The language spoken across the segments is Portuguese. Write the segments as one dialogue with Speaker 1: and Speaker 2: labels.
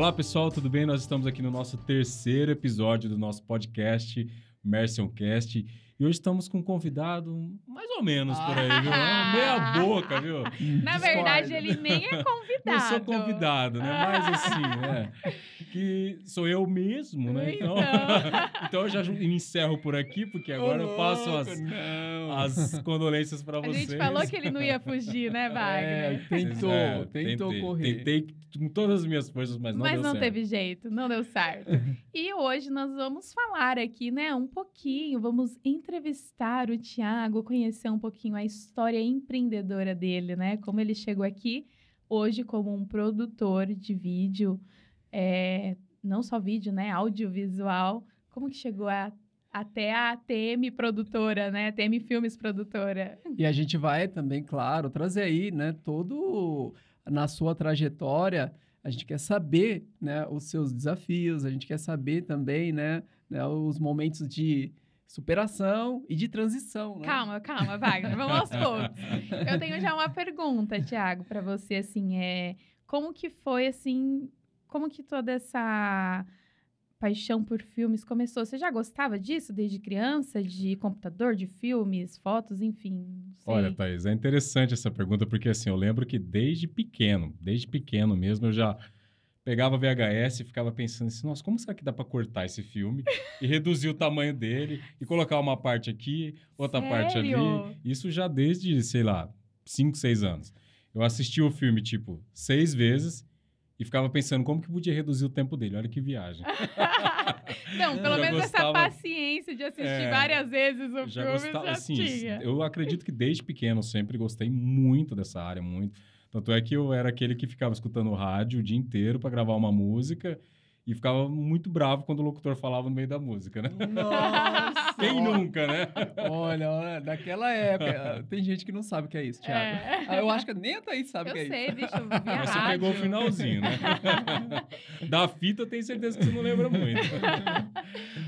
Speaker 1: Olá pessoal, tudo bem? Nós estamos aqui no nosso terceiro episódio do nosso podcast Mercioncast e hoje estamos com um convidado mais ou menos por aí, viu?
Speaker 2: Ah.
Speaker 1: Meia boca, viu?
Speaker 2: Na verdade, ele nem é convidado.
Speaker 1: Não sou convidado, né? Mas assim, né? Que sou eu mesmo, né? Então,
Speaker 2: Então.
Speaker 1: então eu já me encerro por aqui, porque agora eu passo as, as condolências para
Speaker 2: A
Speaker 1: vocês.
Speaker 2: gente falou que ele não ia fugir, né,
Speaker 3: É,
Speaker 2: Wagner?
Speaker 3: tentou,
Speaker 1: É,
Speaker 3: tentou
Speaker 1: tentei,
Speaker 3: correr.
Speaker 1: Tentei com todas as minhas forças, mas não
Speaker 2: Mas
Speaker 1: deu
Speaker 2: não
Speaker 1: certo.
Speaker 2: teve jeito, não deu certo. e hoje nós vamos falar aqui, né, um pouquinho, vamos entrevistar o Tiago, conhecer um pouquinho a história empreendedora dele, né? Como ele chegou aqui hoje como um produtor de vídeo, é, não só vídeo, né, audiovisual. Como que chegou a- até a TM produtora, né? TM Filmes produtora.
Speaker 3: E a gente vai também, claro, trazer aí, né, todo na sua trajetória, a gente quer saber, né, os seus desafios, a gente quer saber também, né, né, os momentos de superação e de transição, né?
Speaker 2: Calma, calma, Wagner, vamos aos poucos. Eu tenho já uma pergunta, Tiago, para você, assim, é como que foi, assim, como que toda essa paixão por filmes começou? Você já gostava disso desde criança, de computador, de filmes, fotos, enfim?
Speaker 1: Olha, Thaís, é interessante essa pergunta, porque assim, eu lembro que desde pequeno, desde pequeno mesmo, eu já pegava VHS e ficava pensando assim, nossa, como será que dá para cortar esse filme e reduzir o tamanho dele e colocar uma parte aqui, outra parte ali?
Speaker 2: Sério?
Speaker 1: Isso já desde, sei lá, 5, 6 anos. Eu assisti o filme, tipo, seis vezes e ficava pensando como que podia reduzir o tempo dele. Olha que viagem.
Speaker 2: Não, pelo
Speaker 1: Já
Speaker 2: menos
Speaker 1: gostava-
Speaker 2: essa paciência de assistir
Speaker 1: É,
Speaker 2: várias vezes o
Speaker 1: já
Speaker 2: filme
Speaker 1: gostava,
Speaker 2: já
Speaker 1: assim,
Speaker 2: tinha.
Speaker 1: eu acredito que desde pequeno eu sempre gostei muito dessa área, muito. Tanto é que eu era aquele que ficava escutando rádio o dia inteiro para gravar uma música e ficava muito bravo quando o locutor falava no meio da música, né?
Speaker 3: Nossa!
Speaker 1: Quem nunca, né?
Speaker 3: Olha, olha, daquela época. Tem gente que não sabe o que é isso, Thiago.
Speaker 2: É.
Speaker 3: Ah, eu acho que nem a Thaís sabe o
Speaker 2: Eu
Speaker 3: que é
Speaker 2: sei,
Speaker 3: isso.
Speaker 2: deixa eu ver a
Speaker 1: Mas você
Speaker 2: rádio.
Speaker 1: pegou o finalzinho, né? da fita eu tenho certeza que você não lembra muito.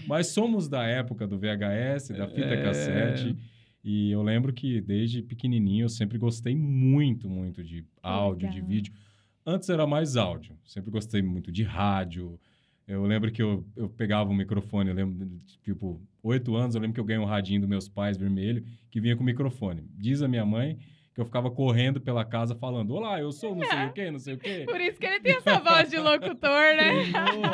Speaker 1: Mas somos da época do VHS, da fita
Speaker 3: É.
Speaker 1: cassete. E eu lembro que desde pequenininho eu sempre gostei muito, muito de áudio, de
Speaker 2: legal.
Speaker 1: vídeo. Antes era mais áudio. Sempre gostei muito de rádio. Eu lembro que eu, eu pegava um microfone, eu lembro, de, tipo, oito anos, eu lembro que eu ganhei um radinho dos meus pais vermelho, que vinha com microfone. Diz a minha mãe que eu ficava correndo pela casa falando, olá, eu sou não sei o quê, não sei o quê.
Speaker 2: Por isso que ele tem essa voz de locutor, né?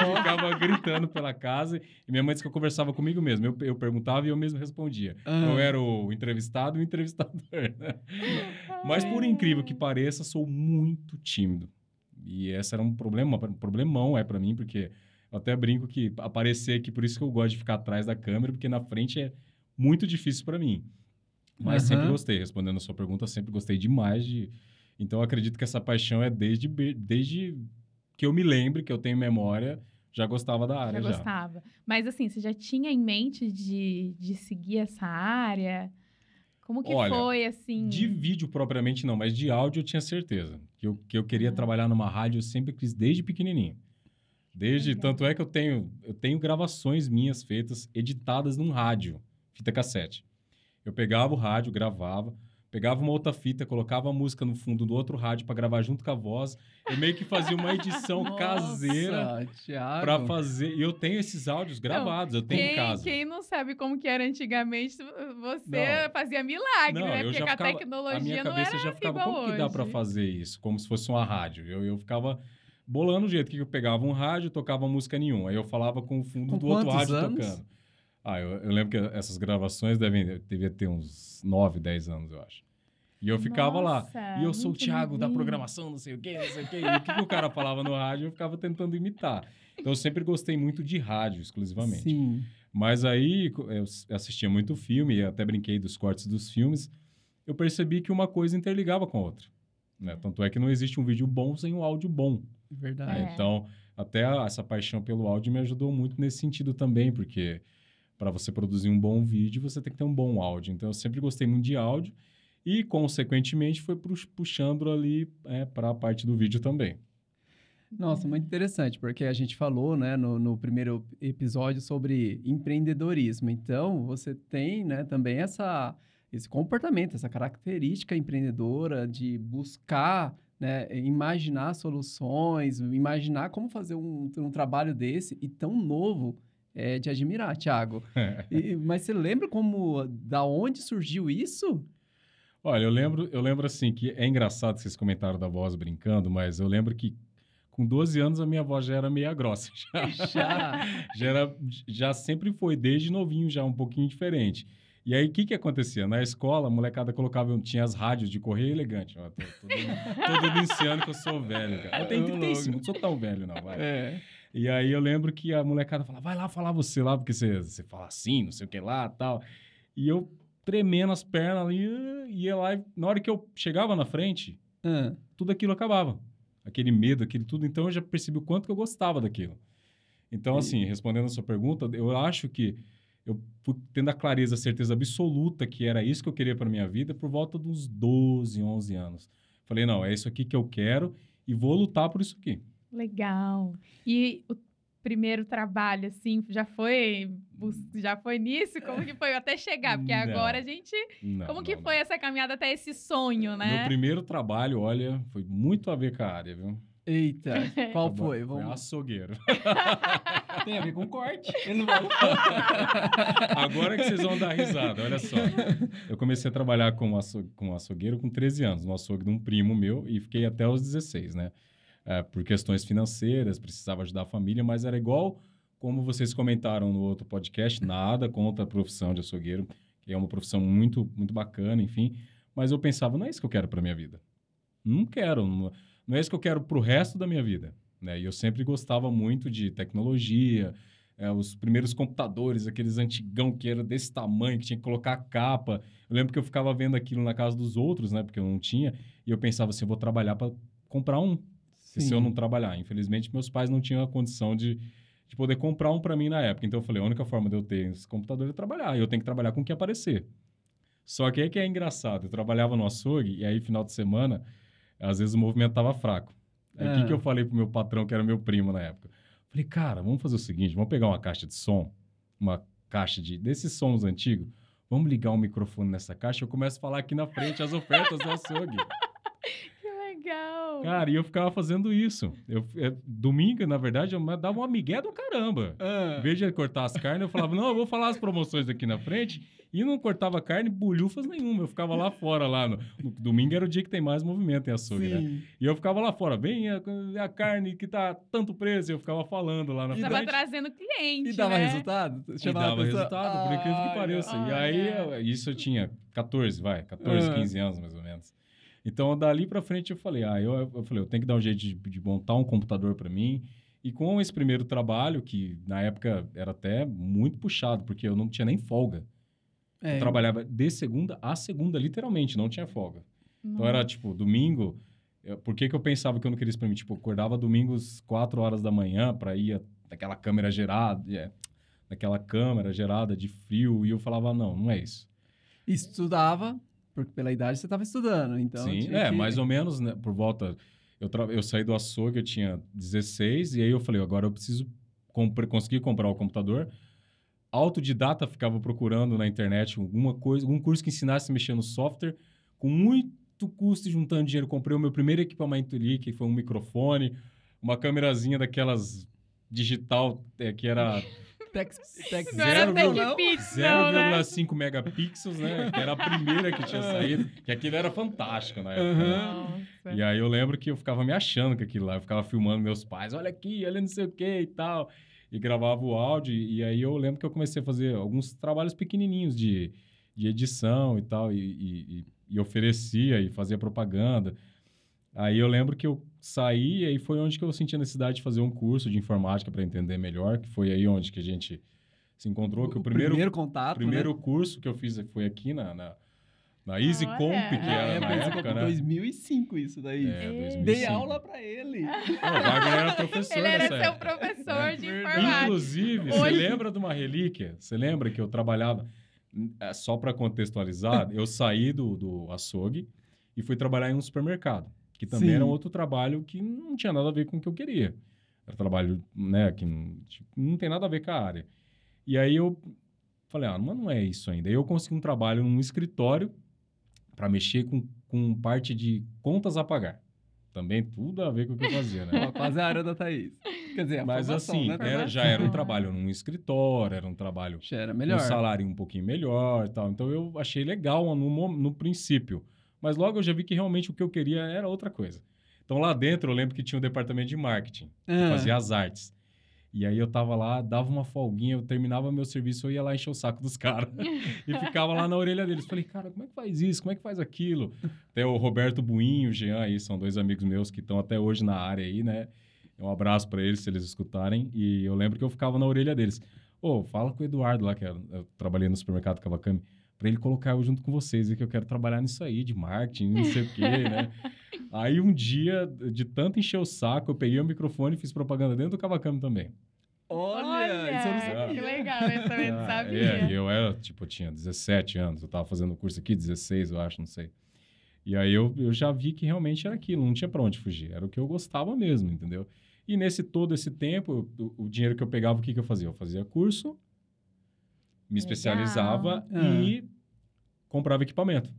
Speaker 1: Eu ficava gritando pela casa e minha mãe disse que eu conversava comigo mesmo. Eu, eu perguntava e eu mesmo respondia.
Speaker 3: Ah.
Speaker 1: Eu era o entrevistado e o entrevistador. né? Mas por incrível que pareça, sou muito tímido. E esse era um problema, um problemão é para mim, porque eu até brinco que aparecer aqui, por isso que eu gosto de ficar atrás da câmera, porque na frente é muito difícil para mim. Mas
Speaker 3: Aham.
Speaker 1: sempre gostei, respondendo a sua pergunta, sempre gostei demais de. Então eu acredito que essa paixão é desde, desde que eu me lembre, que eu tenho memória, já gostava da
Speaker 2: Já
Speaker 1: área. Já,
Speaker 2: gostava. Mas assim, você já tinha em mente de, de seguir essa área? Como que
Speaker 1: Olha,
Speaker 2: foi, assim?
Speaker 1: De vídeo propriamente não, mas de áudio eu tinha certeza. Que eu, que eu queria
Speaker 2: Ah.
Speaker 1: trabalhar numa rádio, eu sempre quis desde pequenininho. Desde,
Speaker 2: Legal.
Speaker 1: tanto é que eu tenho, eu tenho gravações minhas feitas, editadas num rádio, fita cassete. Eu pegava o rádio, gravava, pegava uma outra fita, colocava a música no fundo do outro rádio para gravar junto com a voz. Eu meio que fazia uma edição caseira
Speaker 3: Nossa, Thiago.
Speaker 1: para fazer. E eu tenho esses áudios gravados, eu tenho
Speaker 2: quem,
Speaker 1: em casa.
Speaker 2: quem não sabe como que era antigamente, você
Speaker 1: Não.
Speaker 2: fazia milagre,
Speaker 1: Não,
Speaker 2: né? Porque com a
Speaker 1: ficava-
Speaker 2: tecnologia
Speaker 1: a minha
Speaker 2: não
Speaker 1: cabeça
Speaker 2: era
Speaker 1: já ficava, como que dá
Speaker 2: hoje.
Speaker 1: para fazer isso? Como se fosse uma rádio. Eu, eu ficava bolando o jeito que eu pegava um rádio, tocava música nenhuma. Aí eu falava com o fundo
Speaker 3: Com
Speaker 1: do outro rádio
Speaker 3: anos?
Speaker 1: tocando. Ah, eu, eu lembro que essas gravações devem devia ter uns 9, 10 anos, eu acho. E eu ficava lá.
Speaker 2: Nossa,
Speaker 1: E eu sou o Thiago da programação, não sei o quê, não sei o quê. E o que, que o cara falava no rádio, eu ficava tentando imitar. Então eu sempre gostei muito de rádio, exclusivamente.
Speaker 3: Sim.
Speaker 1: Mas aí eu assistia muito filme, e até brinquei dos cortes dos filmes. Eu percebi que uma coisa interligava com a outra. Né? Tanto é que não existe um vídeo bom sem um áudio bom.
Speaker 3: Verdade.
Speaker 2: É.
Speaker 1: Então, até essa paixão pelo áudio me ajudou muito nesse sentido também, porque para você produzir um bom vídeo, você tem que ter um bom áudio. Então, eu sempre gostei muito de áudio e, consequentemente, foi pux- puxando ali para a parte do vídeo também.
Speaker 3: Nossa, muito interessante, porque a gente falou, né, no, no primeiro episódio sobre empreendedorismo. Então, você tem, né, também essa, esse comportamento, essa característica empreendedora de buscar, né, imaginar soluções, imaginar como fazer um, um trabalho desse e tão novo é de admirar, Thiago. E, mas você lembra como, da onde surgiu isso?
Speaker 1: Olha, eu lembro, eu lembro assim que é engraçado que vocês comentaram da voz brincando, mas eu lembro que com 12 anos a minha voz já era meia grossa. Já,
Speaker 3: Já.
Speaker 1: já, era, já sempre foi, desde novinho, já um pouquinho diferente. E aí, o que que acontecia? Na escola, a molecada colocava, tinha as rádios de correio elegante. Ó, tô, tô, tô denunciando que eu sou velho, cara. Eu tenho
Speaker 3: Ô,
Speaker 1: 35, não sou tão velho, não, vai.
Speaker 3: É.
Speaker 1: E aí eu lembro que a molecada falava, vai lá falar você lá, porque você, você fala assim, não sei o que lá tal. E eu tremendo as pernas ali, ia lá e na hora que eu chegava na frente, tudo aquilo acabava. Aquele medo, aquele tudo. Então eu já percebi o quanto que eu gostava daquilo. Então,
Speaker 3: E-
Speaker 1: assim, respondendo a sua pergunta, eu acho que eu fui tendo a clareza, a certeza absoluta que era isso que eu queria para minha vida por volta dos 12, 11 anos. Falei, não, é isso aqui que eu quero e vou lutar por isso aqui.
Speaker 2: Legal. E o primeiro trabalho, assim, já foi, bus- já foi nisso? Como que foi até chegar? Porque
Speaker 1: Não.
Speaker 2: agora a gente...
Speaker 1: Não,
Speaker 2: Como que
Speaker 1: não.
Speaker 2: foi essa caminhada até esse sonho,
Speaker 1: Meu
Speaker 2: né?
Speaker 1: primeiro trabalho, olha, foi muito a ver com a área, viu?
Speaker 3: Eita, qual foi?
Speaker 1: Foi
Speaker 3: Vamos...
Speaker 1: açougueiro.
Speaker 3: Tem a ver com corte. Ele não vai...
Speaker 1: Agora que vocês vão dar risada, olha só. Eu comecei a trabalhar como, aço, como açougueiro com 13 anos, no açougue de um primo meu, e fiquei até os 16, né? É, por questões financeiras, precisava ajudar a família, mas era igual como vocês comentaram no outro podcast, nada contra a profissão de açougueiro, que é uma profissão muito, muito bacana, enfim. Mas eu pensava, não é isso que eu quero para minha vida. Não quero, não, não é isso que eu quero para o resto da minha vida. Né? E eu sempre gostava muito de tecnologia, é, os primeiros computadores, aqueles antigão que era desse tamanho, que tinha que colocar capa. Eu lembro que eu ficava vendo aquilo na casa dos outros, né? Porque eu não tinha. E eu pensava assim, eu vou trabalhar para comprar um. E se eu não trabalhar? Infelizmente, meus pais não tinham a condição de, de poder comprar um para mim na época. Então eu falei, a única forma de eu ter esse computador é trabalhar. E eu tenho que trabalhar com o que aparecer. Só que aí que é engraçado. Eu trabalhava no açougue e aí, final de semana, às vezes o movimento tava fraco. Aí o
Speaker 3: Ah.
Speaker 1: que, que eu falei pro meu patrão, que era meu primo na época? Falei, cara, vamos fazer o seguinte, vamos pegar uma caixa de som, uma caixa de desses sons antigos, vamos ligar um microfone nessa caixa, eu começo a falar aqui na frente as ofertas do açougue.
Speaker 2: Que legal.
Speaker 1: Cara, e eu ficava fazendo isso. Eu, é, domingo, na verdade, eu dava uma migué do caramba.
Speaker 3: Ah,
Speaker 1: Em vez de cortar as carnes, eu falava, não, eu vou falar as promoções aqui na frente. E não cortava carne, bolhufas nenhuma. Eu ficava lá fora, lá no, no domingo era o dia que tem mais movimento em açougue, né?
Speaker 3: sim.
Speaker 1: E eu ficava lá fora, bem a, a carne que tá tanto preço, eu ficava falando lá na
Speaker 3: E
Speaker 2: Tava
Speaker 1: frente.
Speaker 2: trazendo cliente,
Speaker 3: E dava
Speaker 2: né?
Speaker 3: resultado?
Speaker 1: E
Speaker 3: Chamava
Speaker 1: dava
Speaker 3: pessoa,
Speaker 1: resultado, por incrível que
Speaker 3: "Ai,
Speaker 1: pareça. E
Speaker 2: olha.
Speaker 1: aí, eu- isso eu tinha 14, vai, 14,
Speaker 3: Ah.
Speaker 1: 15 anos mais ou menos. Então, dali pra frente, eu falei, ah, eu, eu falei, eu tenho que dar um jeito de, de montar um computador para mim. E com esse primeiro trabalho, que na época era até muito puxado, porque eu não tinha nem folga.
Speaker 3: É,
Speaker 1: Eu trabalhava de segunda a segunda, literalmente, não tinha folga. Então era tipo, domingo. eu- por que, que eu pensava que eu não queria isso pra mim? Tipo, eu acordava domingos 4 horas da manhã pra ir naquela câmera gerada, é, naquela câmera gerada de frio, e eu falava, não, não é isso.
Speaker 3: Estudava, porque pela idade você estava estudando, então...
Speaker 1: Sim, é,
Speaker 3: que-
Speaker 1: mais ou menos, né, por volta. Eu, tra- eu saí do açougue, eu tinha 16, e aí eu falei, agora eu preciso compre- conseguir comprar o computador. Autodidata ficava procurando na internet alguma coisa, algum curso que ensinasse a mexer no software, com muito custo e juntando dinheiro. Comprei o meu primeiro equipamento ali, que foi um microfone, uma câmerazinha daquelas digital, é, que era
Speaker 3: Tex, tex
Speaker 2: Não era
Speaker 1: Zero
Speaker 2: Tech
Speaker 1: vírgula-
Speaker 2: Pix, não, né?
Speaker 1: 0,5 megapixels, né? Que era a primeira que tinha saído, que aquilo era fantástico na época. né?
Speaker 2: Nossa.
Speaker 1: E aí eu lembro que eu ficava me achando com aquilo lá. Eu ficava filmando meus pais, olha aqui, olha não sei o que e tal. E gravava o áudio. E aí eu lembro que eu comecei a fazer alguns trabalhos pequenininhos de, de edição e tal. E, e, e- e oferecia e fazia propaganda. Aí eu lembro que eu saí e aí foi onde que eu senti a necessidade de fazer um curso de informática para entender melhor. Que foi aí onde que a gente se encontrou. Que o, primeiro,
Speaker 3: primeiro contato,
Speaker 1: primeiro
Speaker 3: né?
Speaker 1: curso que eu fiz foi aqui na, na, na Easy
Speaker 2: Olha.
Speaker 1: Comp, que
Speaker 2: Ah,
Speaker 1: era
Speaker 3: é,
Speaker 1: na época, né?
Speaker 3: 2005 isso daí.
Speaker 1: É,
Speaker 2: Ei.
Speaker 1: 2005.
Speaker 3: Dei aula pra ele.
Speaker 1: Não, o Wagner era professor
Speaker 2: Ele era seu
Speaker 1: época.
Speaker 2: professor de
Speaker 3: É
Speaker 2: informática.
Speaker 1: Inclusive, você
Speaker 2: Hoje-
Speaker 1: lembra de uma relíquia? Você lembra que eu trabalhava, é, só para contextualizar, eu saí do, do açougue e fui trabalhar em um supermercado, que também
Speaker 3: Sim.
Speaker 1: era outro trabalho que não tinha nada a ver com o que eu queria. Era trabalho, né, que não, tipo, não tem nada a ver com a área. E aí eu falei, ah, mas não é isso ainda. Aí eu consegui um trabalho num escritório para mexer com, com parte de contas a pagar. também tudo a ver com o que eu fazia, né?
Speaker 3: Quase a área da Thaís. Quer dizer, a
Speaker 1: Mas
Speaker 3: formação,
Speaker 1: assim,
Speaker 3: né?
Speaker 1: era- já era um trabalho num escritório, era um trabalho
Speaker 3: Já era
Speaker 1: com
Speaker 3: melhor.
Speaker 1: um salário um pouquinho melhor e tal. Então eu achei legal no, no princípio. Mas logo eu já vi que realmente o que eu queria era outra coisa. Então lá dentro eu lembro que tinha um departamento de marketing, que
Speaker 3: Ah.
Speaker 1: fazia as artes. E aí eu tava lá, dava uma folguinha, eu terminava meu serviço, eu ia lá encher o saco dos caras. e ficava lá na orelha deles. Falei, cara, como é que faz isso? Como é que faz aquilo? Até o Roberto Buinho, o Jean aí, são dois amigos meus que estão até hoje na área aí, né? Um abraço para eles, se eles escutarem. E eu lembro que eu ficava na orelha deles. Ô, fala com o Eduardo lá, que eu, eu trabalhei no supermercado Cavacami, para ele colocar eu junto com vocês, e que eu quero trabalhar nisso aí, de marketing, não sei o quê, né? Aí um dia, de tanto encher o saco, eu peguei o microfone e fiz propaganda dentro do Cavacami também.
Speaker 3: Olha, isso eu não
Speaker 2: que
Speaker 3: sabia.
Speaker 2: legal, esse também não
Speaker 1: Ah,
Speaker 2: sabia.
Speaker 1: É, e eu era, tipo, eu tinha 17 anos, eu tava fazendo o curso aqui, 16, eu acho, não sei. E aí eu, eu já vi que realmente era aquilo, não tinha pra onde fugir, era o que eu gostava mesmo, entendeu? E nesse todo esse tempo, eu- o, o dinheiro que eu pegava, o que, que eu fazia? Eu fazia curso, me especializava
Speaker 3: Ah.
Speaker 1: e comprava equipamento.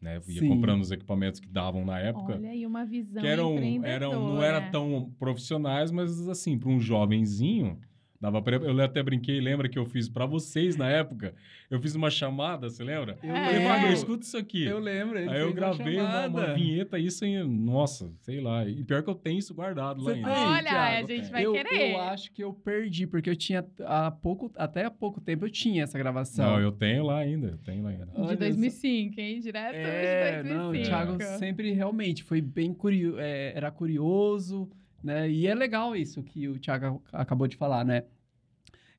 Speaker 1: Né? Eu ia
Speaker 3: Sim.
Speaker 1: comprando os equipamentos que davam na época
Speaker 2: Olha aí uma visão
Speaker 1: que eram, eram não era tão profissionais, mas assim, para um jovenzinho, dava pra, eu até brinquei, lembra que eu fiz para vocês na época? Eu fiz uma chamada, você lembra?
Speaker 3: Eu
Speaker 2: É.
Speaker 1: Falei, Wagner, escuta isso aqui.
Speaker 3: Eu lembro.
Speaker 1: Aí eu gravei uma, uma
Speaker 3: chamada.
Speaker 1: vinheta, isso em, nossa, sei lá. E pior que eu tenho isso guardado lá ainda.
Speaker 3: tem?
Speaker 2: Olha,
Speaker 3: Thiago,
Speaker 2: a gente vai
Speaker 3: eu,
Speaker 2: querer.
Speaker 3: eu acho que eu perdi, porque eu tinha há pouco, até há pouco tempo eu tinha essa gravação.
Speaker 1: Não, eu tenho lá ainda, eu tenho lá ainda.
Speaker 2: De
Speaker 3: Olha
Speaker 2: 2005, hein? Direto
Speaker 3: É,
Speaker 2: de
Speaker 3: não, o
Speaker 2: 2005.
Speaker 3: Thiago sempre realmente foi bem curioso, era curioso, né? E é legal isso que o Thiago acabou de falar, né?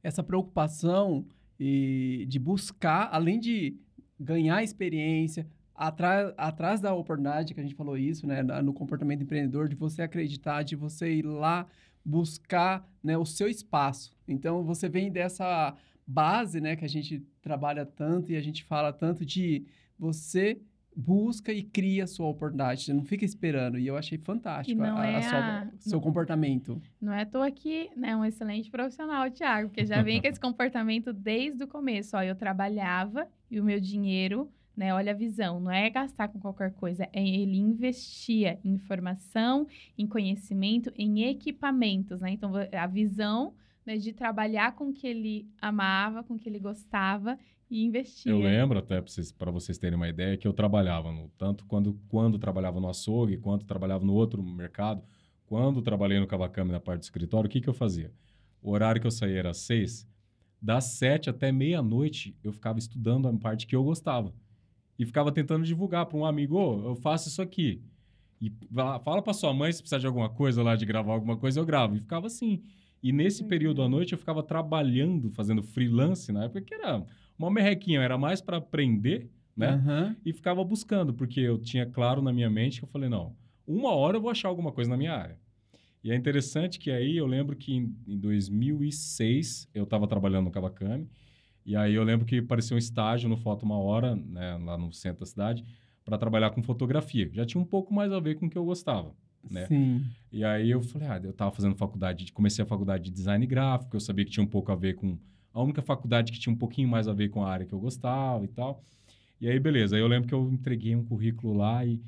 Speaker 3: Essa preocupação e de buscar, além de ganhar experiência, atrás, atrás da oportunidade, que a gente falou isso, né? No comportamento empreendedor, de você acreditar, de você ir lá buscar né, o seu espaço. Então, você vem dessa base, né? Que a gente trabalha tanto e a gente fala tanto de você busca e cria a sua oportunidade. Você não fica esperando. E eu achei fantástico a, a
Speaker 2: é
Speaker 3: sua-
Speaker 2: a-
Speaker 3: seu
Speaker 2: não-
Speaker 3: comportamento.
Speaker 2: Não é à toa que né, um excelente profissional, Thiago, porque já vem com esse comportamento desde o começo. Ó, eu trabalhava e o meu dinheiro, né? Olha a visão, não é gastar com qualquer coisa, é ele investia em informação, em conhecimento, em equipamentos, né? Então, a visão né, de trabalhar com o que ele amava, com o que ele gostava e investia.
Speaker 1: Eu lembro até para vocês, pra vocês terem uma ideia que eu trabalhava no, tanto quando quando trabalhava no açougue, quanto trabalhava no outro mercado, quando trabalhei no Cavacame na parte do escritório, o que que eu fazia? O horário que eu saía era às seis, das sete até meia-noite eu ficava estudando a parte que eu gostava e ficava tentando divulgar para um amigo, "Ô, eu faço isso aqui. E fala para sua mãe se precisar de alguma coisa lá, de gravar alguma coisa, eu gravo. E ficava assim. E nesse período à noite eu ficava trabalhando, fazendo freelance na época, que era uma merrequinha, era mais para aprender, né?
Speaker 3: Aham.
Speaker 1: E ficava buscando, porque eu tinha claro na minha mente que eu falei, não, uma hora eu vou achar alguma coisa na minha área. E é interessante que aí eu lembro que em, em 2006 eu estava trabalhando no Cavacame, e aí eu lembro que apareceu um estágio no Foto Uma Hora, né, lá no centro da cidade, para trabalhar com fotografia. Já tinha um pouco mais a ver com o que eu gostava. Né?
Speaker 3: Sim.
Speaker 1: E aí eu falei, ah, eu tava fazendo faculdade, comecei a faculdade de design gráfico, eu sabia que tinha um pouco a ver com a única faculdade que tinha um pouquinho mais a ver com a área que eu gostava e tal. E aí beleza, aí eu lembro que eu entreguei um currículo lá e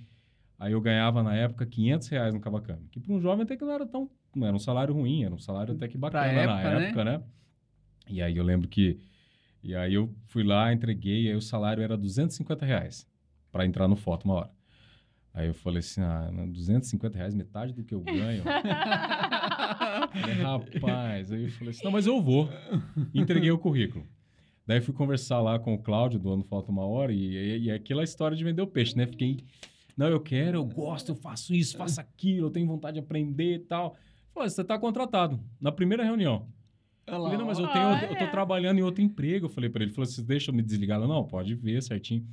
Speaker 1: aí eu ganhava na época 500 reais no Cavacame, que para um jovem até que não era tão, não era um salário ruim, era um salário até que bacana
Speaker 3: época,
Speaker 1: na
Speaker 3: né?
Speaker 1: época, né? E aí eu lembro que e aí eu fui lá, entreguei, e aí o salário era 250 reais para entrar no foto uma hora. Aí eu falei assim, ah, 250 reais, metade do que eu ganho. Falei, Rapaz, aí eu falei assim, não, mas eu vou. Entreguei o currículo. Daí fui conversar lá com o Cláudio, do Ano Falta Uma Hora, e, e, e aquela história de vender o peixe, né? Fiquei, não, eu quero, eu gosto, eu faço isso, faço aquilo, eu tenho vontade de aprender e tal. Falei, você tá contratado, na primeira reunião.
Speaker 3: Olha lá,
Speaker 1: Falei, não, mas eu, tenho, eu tô
Speaker 2: Olha.
Speaker 1: trabalhando em outro emprego. Eu falei pra ele, ele falou, você deixa eu me desligar? Eu, não, pode ver certinho.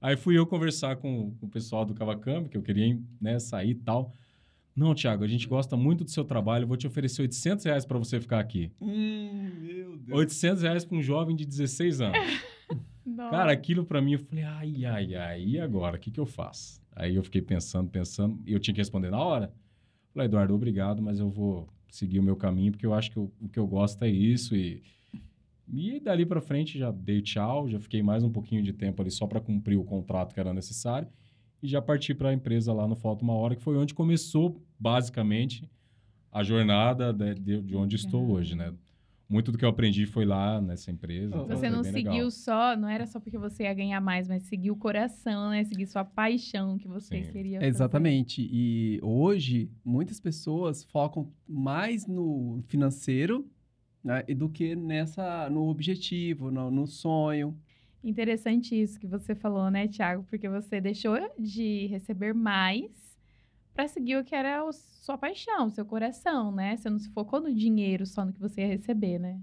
Speaker 1: Aí fui eu conversar com, com o pessoal do Cavacamp, que eu queria né, sair e tal. Não, Thiago, a gente gosta muito do seu trabalho, vou te oferecer 800 reais pra você ficar aqui.
Speaker 3: Hum, meu Deus.
Speaker 1: 800 reais pra um jovem de 16 anos. Cara, aquilo pra mim, eu falei, ai, ai, ai, e agora? O que que eu faço? Aí eu fiquei pensando, pensando, e eu tinha que responder na hora. Falei, Eduardo, obrigado, mas eu vou seguir o meu caminho, porque eu acho que eu- o que eu gosto é isso. E, e dali pra frente já dei tchau, já fiquei mais um pouquinho de tempo ali só pra cumprir o contrato que era necessário. E já parti para a empresa lá no Foto Uma Hora, que foi onde começou, basicamente, a jornada de, de, de onde estou hoje, né? Muito do que eu aprendi foi lá nessa empresa. então
Speaker 2: Você não seguiu
Speaker 1: legal.
Speaker 2: só, não era só porque você ia ganhar mais, mas seguiu o coração, né? Seguir sua paixão que você
Speaker 1: Sim.
Speaker 2: queria fazer.
Speaker 3: Exatamente. E hoje, muitas pessoas focam mais no financeiro né, e do que nessa, no objetivo, no, no sonho.
Speaker 2: Interessante isso que você falou, né, Thiago? Porque você deixou de receber mais para seguir o que era a sua paixão, seu coração, né? Você não se focou no dinheiro só no que você ia receber, né?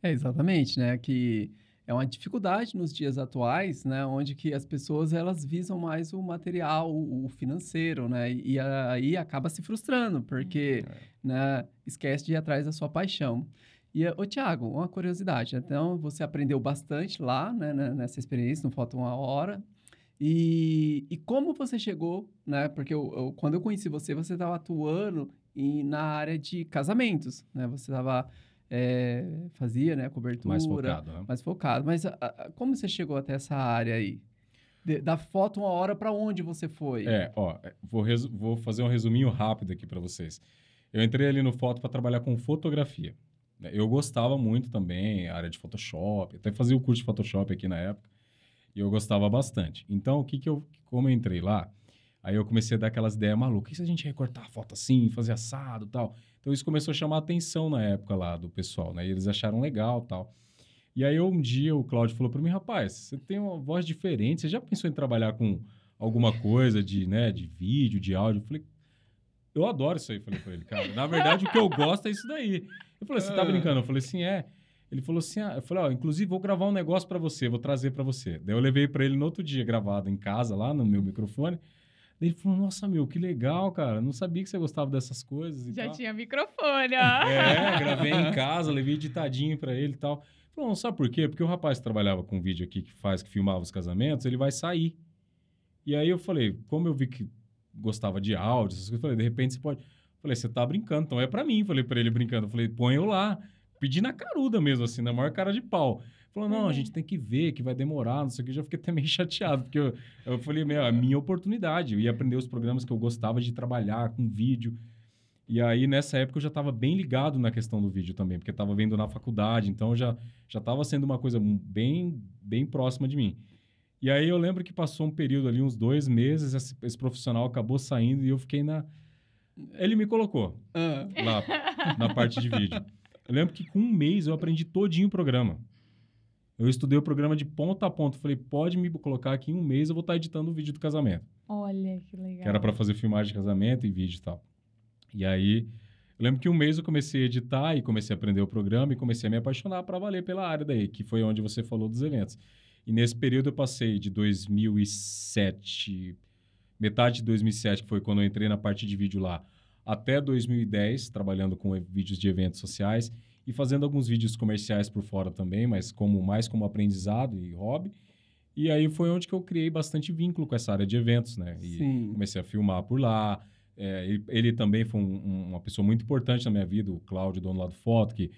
Speaker 3: É, exatamente, né? Que é uma dificuldade nos dias atuais, né? Onde que as pessoas, elas visam mais o material, o financeiro, né? E, aí acaba se frustrando, porque, né? Esquece de ir atrás da sua paixão. E, ô Tiago, uma curiosidade. Então, você aprendeu bastante lá, né? né, Nessa experiência, não falta uma hora. E, e como você chegou, né? Porque eu, eu- quando eu conheci você, você estava atuando em, na área de casamentos, né? Você estava... fazia, né? Cobertura
Speaker 1: Mais focado, né?
Speaker 3: mais focado. Mas a- a- como você chegou até essa área aí? De- da foto uma hora para onde você foi?
Speaker 1: É, ó, é, vou, vou fazer um resuminho rápido aqui para vocês. Eu entrei ali no Foto para trabalhar com fotografia. Né? Eu gostava muito também, área de Photoshop, até fazia o curso de Photoshop aqui na época, e eu gostava bastante. Então, o que que eu, como eu entrei lá, aí eu comecei a dar aquelas ideias malucas, e se a gente recortar a foto assim, fazer assado tal? Então, isso começou a chamar a atenção na época lá do pessoal, né? E eles acharam legal tal. E aí, um dia, o Cláudio falou para mim, rapaz, você tem uma voz diferente, você já pensou em trabalhar com alguma coisa de, né, de vídeo, de áudio? Eu falei, eu adoro isso aí, falei pra ele, cara. Na verdade, o que eu gosto é isso daí. Eu falei, você tá
Speaker 3: Ah.
Speaker 1: brincando? Eu falei assim, é. Ele falou assim, ah, eu falei, ó, inclusive vou gravar um negócio pra você, vou trazer pra você. Daí eu levei pra ele no outro dia, gravado em casa, lá no meu microfone. Daí ele falou, nossa, meu, que legal, cara. Não sabia que você gostava dessas coisas e
Speaker 2: Já
Speaker 1: tal.
Speaker 2: tinha microfone, ó.
Speaker 1: É, gravei em casa, levei editadinho pra ele e tal. Falou, não, sabe por quê? Porque o rapaz que trabalhava com vídeo aqui, que faz, que filmava os casamentos, ele vai sair. E aí eu falei, como eu vi que gostava de áudio, essas coisas, eu falei, de repente você pode... Falei, você tá brincando, então é pra mim. Falei pra ele brincando. Falei, põe eu lá. Pedi na caruda mesmo, assim, na maior cara de pau. Falou, não, a gente tem que ver, que vai demorar, não sei o que. Eu já fiquei até meio chateado, porque eu, eu falei, meu, é a minha oportunidade. Eu ia aprender os programas que eu gostava de trabalhar com vídeo. E aí, nessa época, eu já estava bem ligado na questão do vídeo também, porque estava vendo na faculdade, então já já estava sendo uma coisa bem, bem próxima de mim. E aí eu lembro que passou um período ali, uns dois meses, esse, esse profissional acabou saindo e eu fiquei na... Ele me colocou
Speaker 3: Ah,
Speaker 1: lá na parte de vídeo. Eu lembro que com um mês eu aprendi todinho o programa. Eu estudei o programa de ponta a ponta. Falei, pode me colocar aqui em um mês, eu vou estar editando o vídeo do casamento.
Speaker 2: Olha que legal.
Speaker 1: Que era para fazer filmagem de casamento e vídeo e tal. E aí, eu lembro que um mês eu comecei a editar e comecei a aprender o programa e comecei a me apaixonar para valer pela área daí, que foi onde você falou dos eventos. E nesse período eu passei de 2007, metade de 2007, que foi quando eu entrei na parte de vídeo lá, até 2010, trabalhando com vídeos de eventos sociais e fazendo alguns vídeos comerciais por fora também, mas como mais como aprendizado e hobby. E aí foi onde que eu criei bastante vínculo com essa área de eventos, né? E
Speaker 3: sim.
Speaker 1: comecei a filmar por lá. É, ele, ele também foi um- um- uma pessoa muito importante na minha vida, o Cláudio, dono lá do Foto, que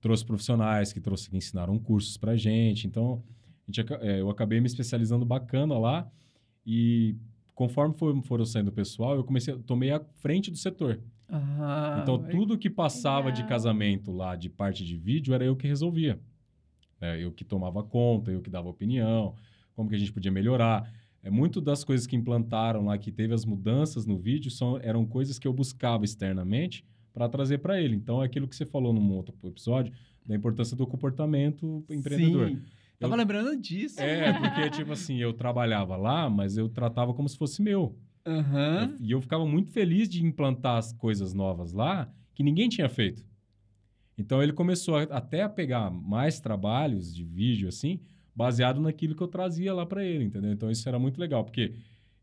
Speaker 1: trouxe profissionais, que trouxe, que ensinaram cursos pra gente. Então, a gente é, eu acabei me especializando bacana lá e conforme for, foram saindo o pessoal, eu comecei, a- tomei a frente do setor.
Speaker 3: Ah,
Speaker 1: então, tudo que passava de casamento lá, de parte de vídeo, era eu que resolvia. É, eu que tomava conta, eu que dava opinião, como que a gente podia melhorar. É, muito das coisas que implantaram lá, que teve as mudanças no vídeo, são, eram coisas que eu buscava externamente para trazer para ele. Então, é aquilo que você falou num outro episódio, da importância do comportamento empreendedor.
Speaker 3: Sim. Tava
Speaker 1: Eu-
Speaker 3: lembrando disso.
Speaker 1: É, porque, tipo assim, eu trabalhava lá, mas eu tratava como se fosse meu.
Speaker 3: Aham.
Speaker 1: Eu- e eu ficava muito feliz de implantar as coisas novas lá que ninguém tinha feito. Então ele começou a- até a pegar mais trabalhos de vídeo assim, baseado naquilo que eu trazia lá para ele, entendeu? Então isso era muito legal, porque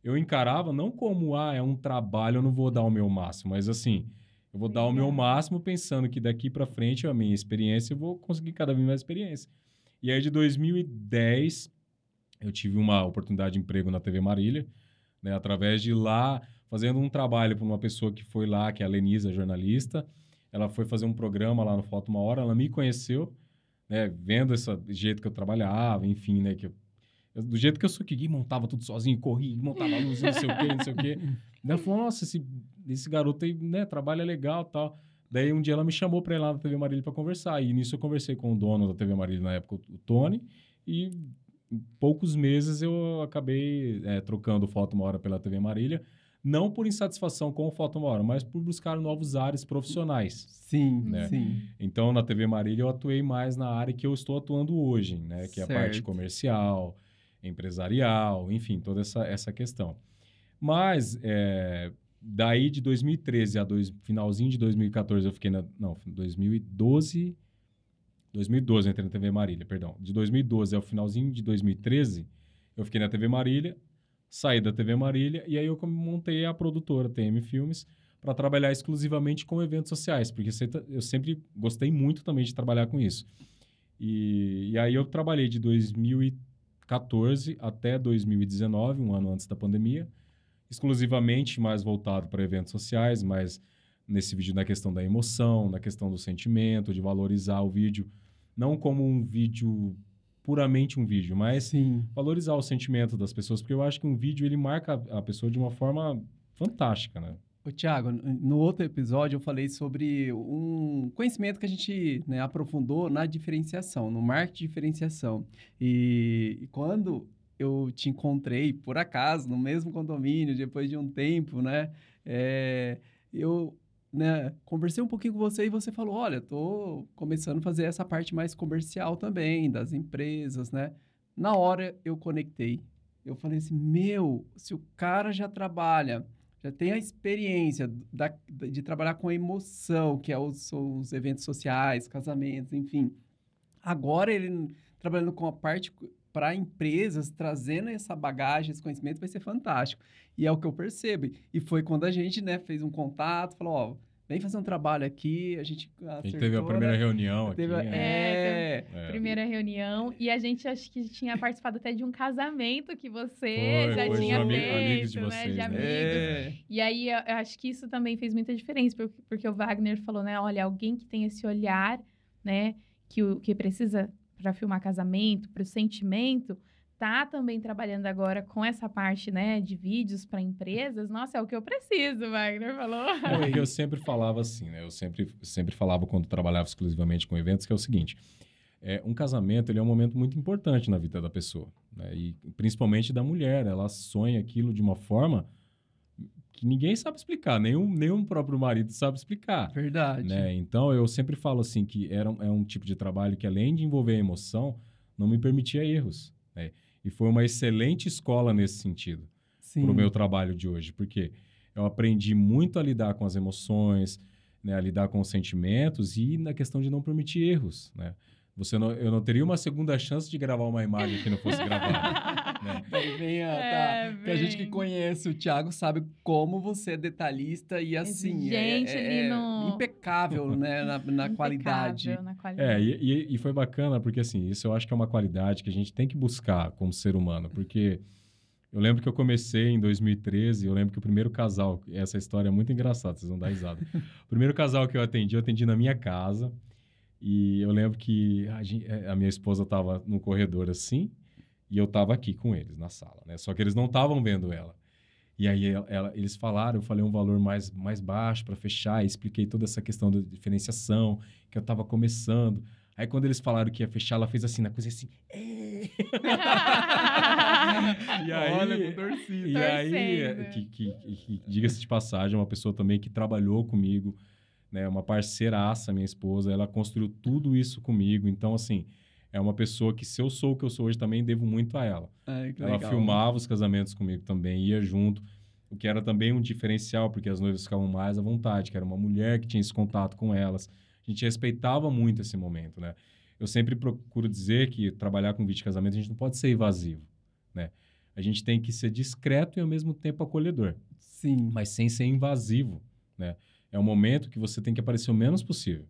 Speaker 1: eu encarava não como ah, é um trabalho, eu não vou dar o meu máximo, mas assim, eu vou dar o meu máximo pensando que daqui para frente a minha experiência eu vou conseguir cada vez mais experiência. E aí de 2010 eu tive uma oportunidade de emprego na TV Marília, né, através de lá fazendo um trabalho para uma pessoa que foi lá, que é a Lenisa, jornalista. Ela foi fazer um programa lá no Foto Uma Hora, ela me conheceu, né, vendo esse jeito que eu trabalhava, enfim, né, que eu do jeito que eu sou aqui, montava tudo sozinho, corria, montava a luz, não sei o quê, não sei o quê. Ela falou, nossa, esse, esse garoto aí, né, trabalha legal tal. Daí um dia ela me chamou pra ir lá na TV Marília pra conversar. E nisso eu conversei com o dono da TV Marília na época, o Tony, e em poucos meses eu acabei é, trocando o Foto Uma Hora pela TV Marília. Não por insatisfação com o Foto Uma Hora, mas por buscar novos áreas profissionais.
Speaker 3: Sim,
Speaker 1: Né?
Speaker 3: sim.
Speaker 1: Então, na TV Marília, eu atuei mais na área que eu estou atuando hoje, né? Que é a parte comercial, empresarial, enfim, toda essa, essa questão. Mas, é, daí de 2013 a dois, finalzinho de 2014, eu fiquei na... Não, 2012... 2012 eu entrei na TV Marília, perdão. De 2012 ao finalzinho de 2013, eu fiquei na TV Marília, saí da TV Marília e aí eu montei a produtora TM Filmes para trabalhar exclusivamente com eventos sociais, porque se- eu sempre gostei muito também de trabalhar com isso. E, e aí eu trabalhei de 2014 até 2019, um ano antes da pandemia, exclusivamente mais voltado para eventos sociais, mas nesse vídeo na questão da emoção, na questão do sentimento, de valorizar o vídeo, não como um vídeo puramente um vídeo, mas
Speaker 3: Sim.
Speaker 1: valorizar o sentimento das pessoas, porque eu acho que um vídeo ele marca a pessoa de uma forma fantástica, né?
Speaker 3: Ô, Tiago, no outro episódio eu falei sobre um conhecimento que a gente né, aprofundou na diferenciação, no marketing de diferenciação. E, e quando eu te encontrei, por acaso, no mesmo condomínio, depois de um tempo, né? é, eu né, conversei um pouquinho com você e você falou, olha, tô começando a fazer essa parte mais comercial também, das empresas, né? Na hora eu conectei. Eu falei assim, meu, se o cara já trabalha já tem a experiência da- de trabalhar com emoção, que é os, os eventos sociais, casamentos, enfim. Agora ele trabalhando com a parte para empresas, trazendo essa bagagem, esse conhecimento, vai ser fantástico. E é o que eu percebo. E foi quando a gente né, fez um contato, falou, ó, vem fazer um trabalho aqui, a gente
Speaker 1: A gente teve a primeira reunião aqui.
Speaker 3: Teve a-
Speaker 1: né?
Speaker 3: é,
Speaker 1: É.
Speaker 2: Primeira reunião. E a gente acho que tinha participado até de um casamento que você
Speaker 1: Foi,
Speaker 2: já
Speaker 1: foi de
Speaker 2: tinha feito,
Speaker 1: amigos de
Speaker 2: né?
Speaker 1: vocês,
Speaker 2: de
Speaker 1: né?
Speaker 2: amigos.
Speaker 3: é,
Speaker 2: E aí eu eu acho que isso também fez muita diferença, porque, porque o Wagner falou, né? Olha, alguém que tem esse olhar, né? Que, o, que precisa para filmar casamento, para o sentimento, tá também trabalhando agora com essa parte, né? De vídeos para empresas. Nossa, é o que eu preciso, Wagner falou.
Speaker 1: É eu sempre falava assim, né? Eu sempre, sempre falava quando trabalhava exclusivamente com eventos, que é o seguinte: é, um casamento ele é um momento muito importante na vida da pessoa, né? E principalmente da mulher. Ela sonha aquilo de uma forma que ninguém sabe explicar, nenhum, nenhum próprio marido sabe explicar.
Speaker 3: verdade.
Speaker 1: Né? Então eu sempre falo assim que era um, é um tipo de trabalho que além de envolver a emoção, não me permitia erros. Né? E foi uma excelente escola nesse sentido para o meu trabalho de hoje, porque eu aprendi muito a lidar com as emoções, né, a lidar com os sentimentos e na questão de não permitir erros, né? Você não, eu não teria uma segunda chance de gravar uma imagem que não fosse gravada. né?
Speaker 3: Daí vem a,
Speaker 2: É,
Speaker 3: tá, que a gente que conhece o Thiago sabe como você é detalhista e assim é,
Speaker 2: Exigente ali
Speaker 3: é
Speaker 2: no-
Speaker 3: impecável né, na, na qualidade.
Speaker 2: Impecável Na qualidade.
Speaker 1: É, e, e- foi bacana porque, assim, isso eu acho que é uma qualidade que a gente tem que buscar como ser humano, porque eu lembro que eu comecei em 2013, eu lembro que o primeiro casal, essa história é muito engraçada, vocês vão dar risada. o primeiro casal que eu atendi, eu atendi na minha casa, e eu lembro que a, gen- eh, a minha esposa estava no corredor assim, e eu estava aqui com eles na sala, né? Só que eles não estavam vendo ela. E aí ela- ela- eles falaram, eu falei um valor mais, mais baixo para fechar, e expliquei toda essa questão da diferenciação, que eu estava começando. Aí quando eles falaram que ia fechar, ela fez assim, na coisa assim. "É." E aí-
Speaker 3: Olha, com torcida.
Speaker 1: E aí,
Speaker 2: Torcendo.
Speaker 1: que, que, que- diga-se de passagem, é uma pessoa também que trabalhou comigo, né? Uma parceiraça, minha esposa, ela construiu tudo isso comigo. Então, assim, é uma pessoa que, se eu sou o que eu sou hoje, também devo muito a ela.
Speaker 3: Ai,
Speaker 1: Ela
Speaker 3: legal.
Speaker 1: filmava os casamentos comigo também, ia junto, o que era também um diferencial, porque as noivas ficavam mais à vontade, que era uma mulher que tinha esse contato com elas. A gente respeitava muito esse momento, né? Eu sempre procuro dizer que trabalhar com vídeo de casamento, a gente não pode ser evasivo, né? A gente tem que ser discreto e, ao mesmo tempo, acolhedor,
Speaker 3: Sim.
Speaker 1: mas sem ser invasivo, né? É um momento que você tem que aparecer o menos possível.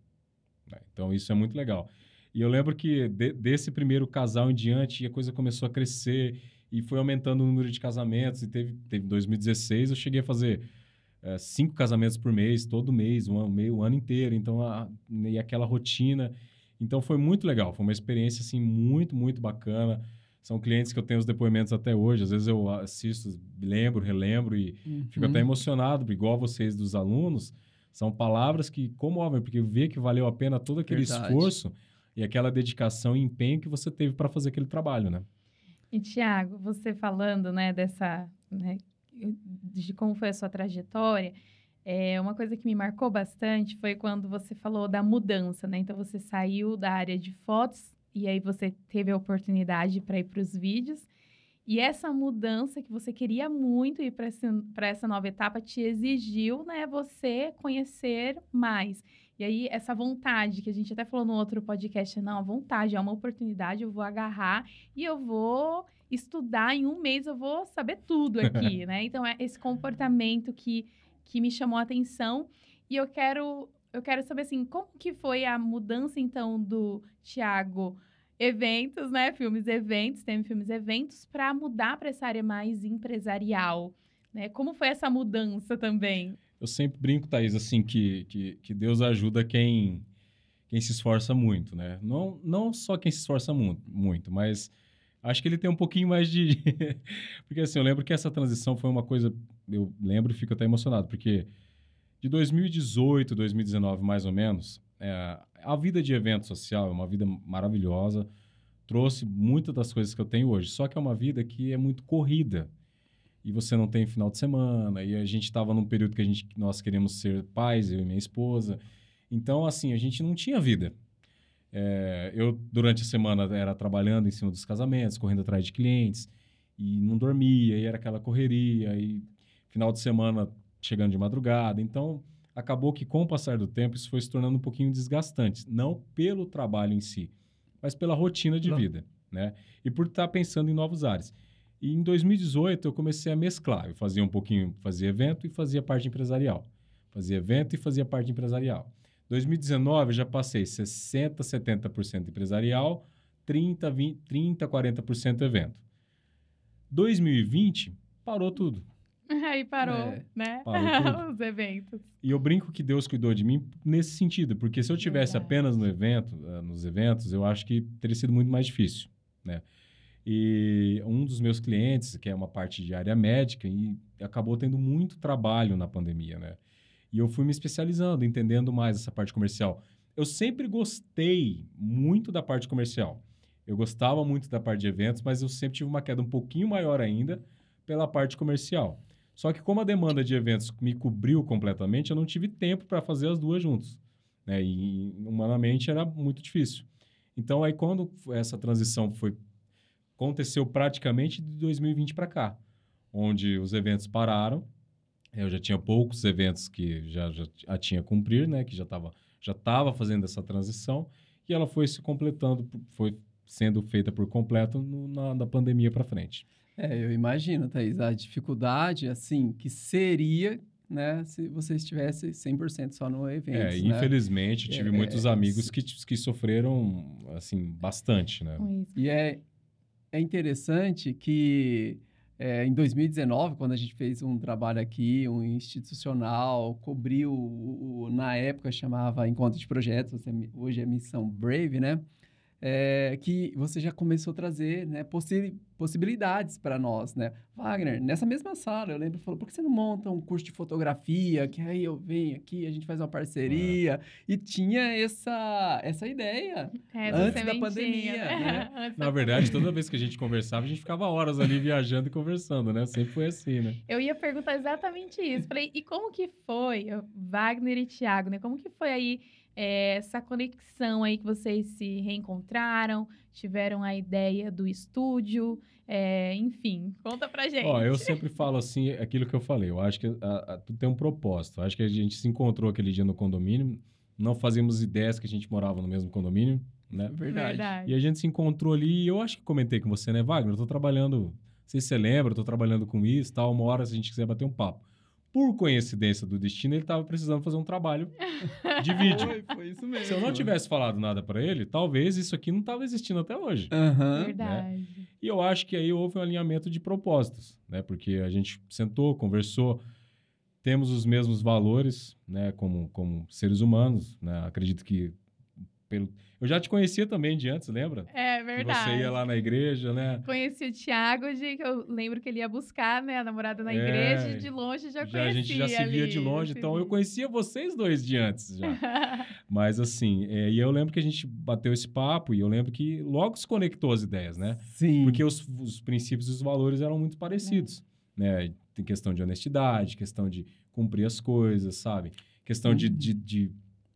Speaker 1: né? Então, isso é muito legal. E eu lembro que de- desse primeiro casal em diante, a coisa começou a crescer e foi aumentando o número de casamentos. E teve, teve 2016, eu cheguei a fazer eh, cinco casamentos por mês, todo mês, um meio, um ano inteiro. Então, a, e aquela rotina. Então, foi muito legal. Foi uma experiência, assim, muito, muito bacana. são clientes que eu tenho os depoimentos até hoje. Às vezes eu assisto, lembro, relembro e
Speaker 3: Uhum.
Speaker 1: fico até emocionado, igual vocês dos alunos. São palavras que comovem, porque vê que valeu a pena todo aquele
Speaker 3: Verdade.
Speaker 1: esforço e aquela dedicação e empenho que você teve para fazer aquele trabalho, né?
Speaker 2: E, Tiago, você falando, né, dessa, né, de como foi a sua trajetória, é, uma coisa que me marcou bastante foi quando você falou da mudança, né? Então, você saiu da área de fotos e aí você teve a oportunidade para ir para os vídeos. E essa mudança que você queria muito ir para essa nova etapa te exigiu, né, você conhecer mais. E aí, essa vontade, que a gente até falou no outro podcast, não, a vontade é uma oportunidade, eu vou agarrar e eu vou estudar em um mês, eu vou saber tudo aqui, né? Então, é esse comportamento que, que me chamou a atenção. E eu quero, eu quero saber, assim, como que foi a mudança, então, do Tiago eventos, né? Filmes eventos, tem filmes eventos, para mudar para essa área mais empresarial, né? Como foi essa mudança também?
Speaker 1: Eu sempre brinco, Thaís, assim, que, que, que Deus ajuda quem, quem se esforça muito, né? Não, não só quem se esforça muito, muito, mas acho que ele tem um pouquinho mais de... porque, assim, eu lembro que essa transição foi uma coisa... Eu lembro e fico até emocionado, porque de 2018, 2019, mais ou menos, é, a vida de evento social é uma vida maravilhosa, trouxe muitas das coisas que eu tenho hoje, só que é uma vida que é muito corrida e você não tem final de semana, e a gente estava num período que a gente, nós queríamos ser pais, eu e minha esposa. Então, assim, a gente não tinha vida. É, eu, durante a semana, era trabalhando em cima dos casamentos, correndo atrás de clientes, e não dormia, e era aquela correria, e final de semana chegando de madrugada. Então, acabou que, com o passar do tempo, isso foi se tornando um pouquinho desgastante. Não pelo trabalho em si, mas pela rotina de
Speaker 3: Claro.
Speaker 1: vida, né? E por estar pensando em novos ares. E em 2018 eu comecei a mesclar. Eu fazia um pouquinho, fazia evento e fazia parte empresarial. Fazia evento e fazia parte empresarial. 2019 eu já passei 60, 70% empresarial, 30, 20, 30, 40% evento. 2020 parou tudo.
Speaker 2: Aí parou,
Speaker 3: É,
Speaker 2: né?
Speaker 1: parou tudo.
Speaker 2: Os eventos.
Speaker 1: E eu brinco que Deus cuidou de mim nesse sentido, porque se eu tivesse
Speaker 2: Verdade.
Speaker 1: apenas no evento, eh, nos eventos, eu acho que teria sido muito mais difícil, né? E um dos meus clientes, que é uma parte de área médica, e acabou tendo muito trabalho na pandemia, né? E eu fui me especializando, entendendo mais essa parte comercial. Eu sempre gostei muito da parte comercial. Eu gostava muito da parte de eventos, mas eu sempre tive uma queda um pouquinho maior ainda pela parte comercial. Só que como a demanda de eventos me cobriu completamente, eu não tive tempo para fazer as duas juntas. Né? E humanamente era muito difícil. Então aí quando essa transição foi aconteceu praticamente de 2020 para cá, onde os eventos pararam. Eu já tinha poucos eventos que já, já a tinha a cumprir, né? Que já estava já tava fazendo essa transição e ela foi se completando, foi sendo feita por completo no, na, da pandemia para frente.
Speaker 3: É, eu imagino, Thaís, a dificuldade, assim, que seria, né, se você estivesse 100% só no evento,
Speaker 1: É,
Speaker 3: né?
Speaker 1: infelizmente, tive
Speaker 3: É,
Speaker 1: muitos
Speaker 3: é,
Speaker 1: amigos
Speaker 3: se-
Speaker 1: que, que sofreram, assim, bastante, né?
Speaker 3: E é, é interessante que é, em 2019, quando a gente fez um trabalho aqui, um institucional, cobriu, o, o- na época chamava Encontro de Projetos, hoje é Missão Brave, né? É, que você já começou a trazer né, possi- possibilidades para nós, né? Wagner, nessa mesma sala, eu lembro, falou, por que você não monta um curso de fotografia, que aí eu venho aqui, a gente faz uma parceria, e tinha essa, essa ideia.
Speaker 2: É,
Speaker 3: Antes da
Speaker 2: sementinha,
Speaker 3: pandemia, né?
Speaker 2: Antes
Speaker 1: Na
Speaker 2: da
Speaker 1: verdade, toda vez que a gente conversava, a gente ficava horas ali viajando e conversando, né? Sempre foi assim, né?
Speaker 2: Eu ia perguntar exatamente isso. Falei, e como que foi, Wagner e Thiago, né? Como que foi aí é, essa conexão aí que vocês se reencontraram, tiveram a ideia do estúdio, é, enfim, conta pra gente.
Speaker 1: Ó, eu sempre falo assim, aquilo que eu falei. Eu acho que a, a, tudo tem um propósito. Eu acho que a gente se encontrou aquele dia no condomínio, não fazíamos ideias que a gente morava no mesmo condomínio, né?
Speaker 3: Verdade.
Speaker 1: E a gente se encontrou ali e eu acho que comentei com você, né, Wagner? Eu tô trabalhando, não sei se você lembra, eu tô trabalhando com isso, tal, uma hora se a gente quiser bater um papo. Por coincidência do destino, ele tava precisando fazer um trabalho de vídeo.
Speaker 3: Foi, foi isso mesmo.
Speaker 1: Se eu não tivesse falado nada para ele, talvez isso aqui não tava existindo até hoje.
Speaker 3: Aham.
Speaker 2: Verdade.
Speaker 1: E eu acho que aí houve um alinhamento de propósitos, né? Porque a gente sentou, conversou, temos os mesmos valores, né? Como, como seres humanos, né? Acredito que pelo... Eu já te conhecia também de antes, lembra?
Speaker 2: É
Speaker 1: Que
Speaker 2: verdade.
Speaker 1: você ia lá na igreja, né?
Speaker 2: Conheci o Thiago, de, que eu lembro que ele ia buscar né, a namorada na
Speaker 1: É.
Speaker 2: igreja e de longe já,
Speaker 1: Já,
Speaker 2: conhecia.
Speaker 1: a gente já se via
Speaker 2: ali,
Speaker 1: de longe, então eu conhecia vocês dois de antes já. Mas assim, é, e eu lembro que a gente bateu esse papo e eu lembro que logo se conectou as ideias, né?
Speaker 3: Sim.
Speaker 1: Porque os, os princípios e os valores eram muito parecidos, né? Tem questão de honestidade, questão de cumprir as coisas, sabe? Questão de,
Speaker 3: Uhum.
Speaker 1: de, de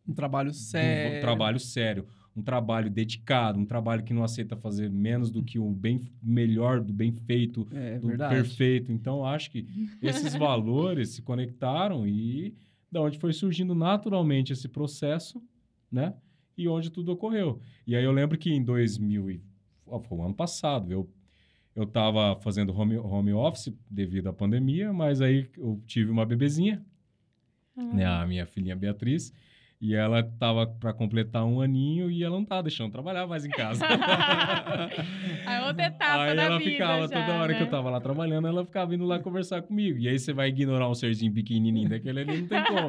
Speaker 3: um trabalho sério.
Speaker 1: trabalho sério, um trabalho dedicado, um trabalho que não aceita fazer menos do que o bem melhor do bem feito,
Speaker 3: É
Speaker 1: do
Speaker 3: verdade.
Speaker 1: perfeito. Então, acho que esses valores se conectaram e da onde foi surgindo naturalmente esse processo, né? E onde tudo ocorreu. E aí eu lembro que em 2000 e foi o ano passado, eu eu estava fazendo home, home office devido à pandemia, mas aí eu tive uma bebezinha, né,
Speaker 2: Ah.
Speaker 1: a minha filhinha Beatriz, e ela estava para completar um aninho e ela não estava deixando trabalhar mais em casa.
Speaker 2: A outra etapa
Speaker 1: aí
Speaker 2: da
Speaker 1: ela
Speaker 2: vida
Speaker 1: ficava,
Speaker 2: já,
Speaker 1: toda hora que eu
Speaker 2: né?
Speaker 1: tava lá trabalhando, ela ficava vindo lá conversar comigo. E aí você vai ignorar um serzinho pequenininho daquele ali, não tem como.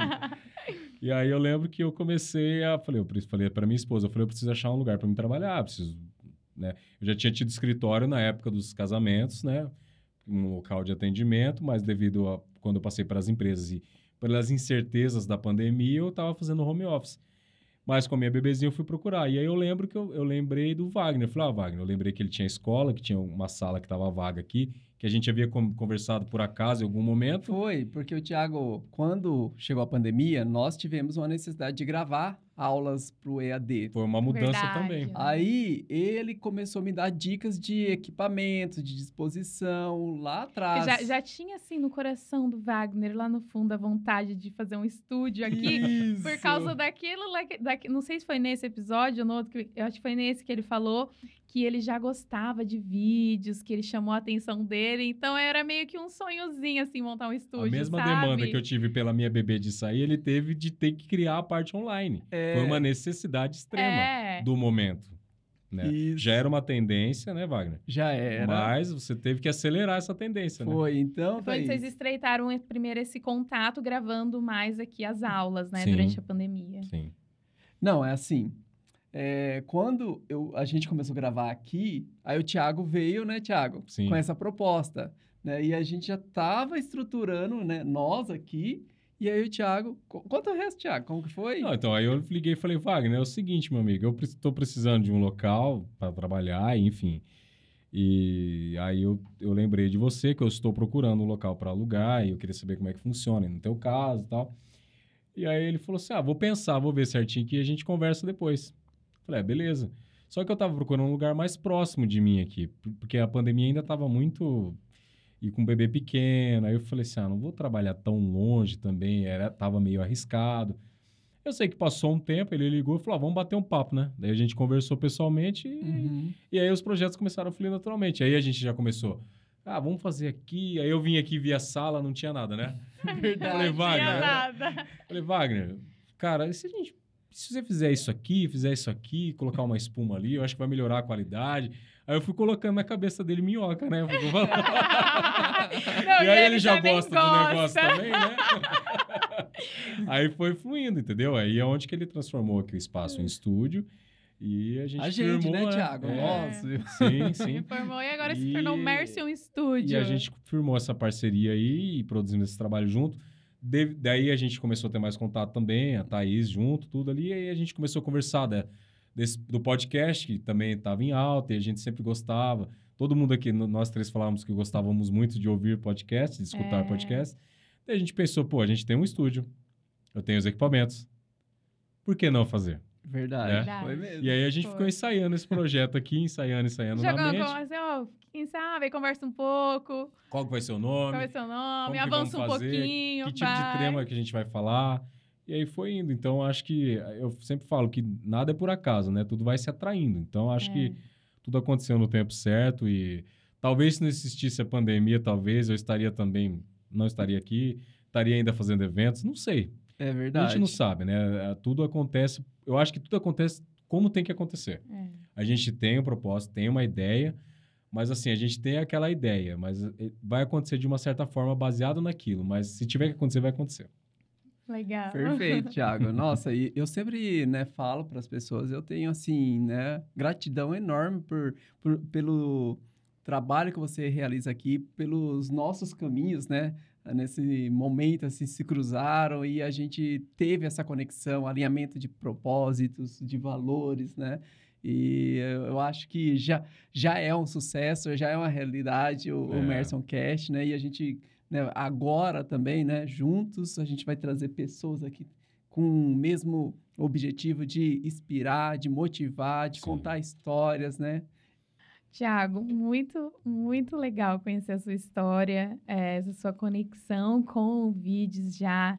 Speaker 1: E aí eu lembro que eu comecei a... Falei, eu falei para minha esposa, eu falei, eu preciso achar um lugar para me trabalhar, preciso... Né? Eu já tinha tido escritório na época dos casamentos, né? Um local de atendimento, mas devido a... Quando eu passei para as empresas e pelas incertezas da pandemia, eu estava fazendo home office. Mas com a minha bebezinha eu fui procurar. E aí eu lembro que eu, eu lembrei do Wagner. Eu falei, ah, Wagner, eu lembrei que ele tinha escola, que tinha uma sala que estava vaga aqui, que a gente havia con- conversado por acaso em algum momento.
Speaker 3: Foi, porque o Thiago, quando chegou a pandemia, nós tivemos uma necessidade de gravar aulas para o EAD.
Speaker 1: Foi uma mudança
Speaker 2: Verdade.
Speaker 1: também.
Speaker 3: Aí ele começou a me dar dicas de equipamento, de disposição lá atrás.
Speaker 2: Já, já tinha, assim, no coração do Wagner, lá no fundo, a vontade de fazer um estúdio aqui.
Speaker 3: Isso.
Speaker 2: Por causa daquilo, lá que- daqui- não sei se foi nesse episódio ou no outro, eu acho que foi nesse que ele falou que ele já gostava de vídeos, que ele chamou a atenção dele. Então era meio que um sonhozinho, assim, montar um estúdio.
Speaker 1: A mesma
Speaker 2: sabe?
Speaker 1: demanda que eu tive pela minha bebê de sair, ele teve de ter que criar a parte online.
Speaker 3: É,
Speaker 1: Foi uma necessidade extrema
Speaker 2: É.
Speaker 1: do momento. Né?
Speaker 3: Isso.
Speaker 1: Já era uma tendência, né, Wagner?
Speaker 3: Já era.
Speaker 1: Mas você teve que acelerar essa tendência, né?
Speaker 3: Foi, então,
Speaker 2: Foi vocês estreitaram primeiro esse contato, gravando mais aqui as aulas, né?
Speaker 1: Sim.
Speaker 2: Durante a pandemia.
Speaker 1: Sim.
Speaker 3: Não, é assim. É, quando eu, a gente começou a gravar aqui, aí o Thiago veio, né, Thiago?
Speaker 1: Sim.
Speaker 3: Com essa proposta. Né? E a gente já estava estruturando, né, nós aqui. E aí o Thiago. co- Conta o resto, Thiago. Como que foi?
Speaker 1: Não, então, aí eu liguei e falei, Wagner, é o seguinte, meu amigo, eu estou precisando de um local para trabalhar, enfim. E aí eu, eu lembrei de você, que eu estou procurando um local para alugar, e eu queria saber como é que funciona, no teu caso e tal. E aí ele falou assim, ah, vou pensar, vou ver certinho aqui e a gente conversa depois. Falei, é, beleza. Só que eu estava procurando um lugar mais próximo de mim aqui, por- porque a pandemia ainda estava muito... E com um bebê pequeno, aí eu falei assim, ah, não vou trabalhar tão longe também, era, tava meio arriscado. Eu sei que passou um tempo, ele ligou e falou: ah, vamos bater um papo, né? Daí a gente conversou pessoalmente e,
Speaker 3: Uhum.
Speaker 1: e aí os projetos começaram a fluir naturalmente. Aí a gente já começou. Ah, vamos fazer aqui. Aí eu vim aqui via sala, não tinha nada, né?
Speaker 3: Verdade.
Speaker 1: Falei,
Speaker 2: Não tinha nada.
Speaker 1: Falei, Wagner, cara, e se a gente. Se você fizer isso aqui, fizer isso aqui, colocar uma espuma ali, eu acho que vai melhorar a qualidade. Aí eu fui colocando na cabeça dele minhoca, né?
Speaker 2: Não,
Speaker 1: e aí ele, já
Speaker 2: também
Speaker 1: gosta, do negócio também, né? aí foi fluindo, entendeu? Aí é onde que ele transformou aqui o espaço em estúdio e a gente
Speaker 3: A gente,
Speaker 1: firmou,
Speaker 3: né, Thiago?
Speaker 1: É,
Speaker 3: Nossa.
Speaker 1: Sim, sim.
Speaker 2: Informou e agora se
Speaker 1: E-
Speaker 2: tornou Mercium Studio.
Speaker 1: E a gente firmou essa parceria aí e produzimos esse trabalho junto. De- daí a gente começou a ter mais contato também, a Thaís junto, tudo ali. E aí a gente começou a conversar né, desse- do podcast, que também estava em alta e a gente sempre gostava. Todo mundo aqui, no- nós três falávamos que gostávamos muito de ouvir podcast, de escutar
Speaker 2: É.
Speaker 1: podcast. Daí a gente pensou, pô, a gente tem um estúdio, eu tenho os equipamentos. Por que não fazer?
Speaker 3: Verdade.
Speaker 2: Verdade.
Speaker 3: Foi mesmo.
Speaker 1: E aí a gente
Speaker 2: Foi.
Speaker 1: ficou ensaiando esse projeto aqui, ensaiando, ensaiando na
Speaker 2: Jogando
Speaker 1: mente.
Speaker 2: com assim, ó, quem sabe, conversa um pouco,
Speaker 1: Qual que vai ser o
Speaker 2: qual
Speaker 1: nome?
Speaker 2: vai ser o nome, avança um
Speaker 1: fazer,
Speaker 2: pouquinho,
Speaker 1: que tipo de
Speaker 2: vai.
Speaker 1: tema que a gente vai falar. E aí foi indo. Então, acho que eu sempre falo que nada é por acaso, né? Tudo vai se atraindo. Então, acho
Speaker 2: É.
Speaker 1: que tudo aconteceu no tempo certo e talvez se não existisse a pandemia, talvez eu estaria também, não estaria aqui, estaria ainda fazendo eventos, não sei.
Speaker 3: É
Speaker 1: A
Speaker 3: verdade.
Speaker 1: gente não sabe, né? Tudo acontece, eu acho que tudo acontece como tem que acontecer.
Speaker 2: É.
Speaker 1: A gente tem um propósito, tem uma ideia, mas assim, a gente tem aquela ideia, mas eh, vai acontecer de uma certa forma baseado naquilo, mas se tiver que acontecer, vai acontecer.
Speaker 2: Legal.
Speaker 3: Perfeito, Thiago. Nossa, e eu sempre, né, falo para as pessoas, eu tenho assim, né, gratidão enorme por, por, pelo trabalho que você realiza aqui, pelos nossos caminhos, né? Nesse momento, assim, se cruzaram e a gente teve essa conexão, alinhamento de propósitos, de valores, né? E eu acho que já, já é um sucesso, já é uma realidade o, é. o Merson Cash, né? E a gente, né, agora também, né, juntos, a gente vai trazer pessoas aqui com o mesmo objetivo de inspirar, de motivar, de Sim. contar histórias, né?
Speaker 2: Tiago, muito, muito legal conhecer a sua história, é, essa sua conexão com vídeos já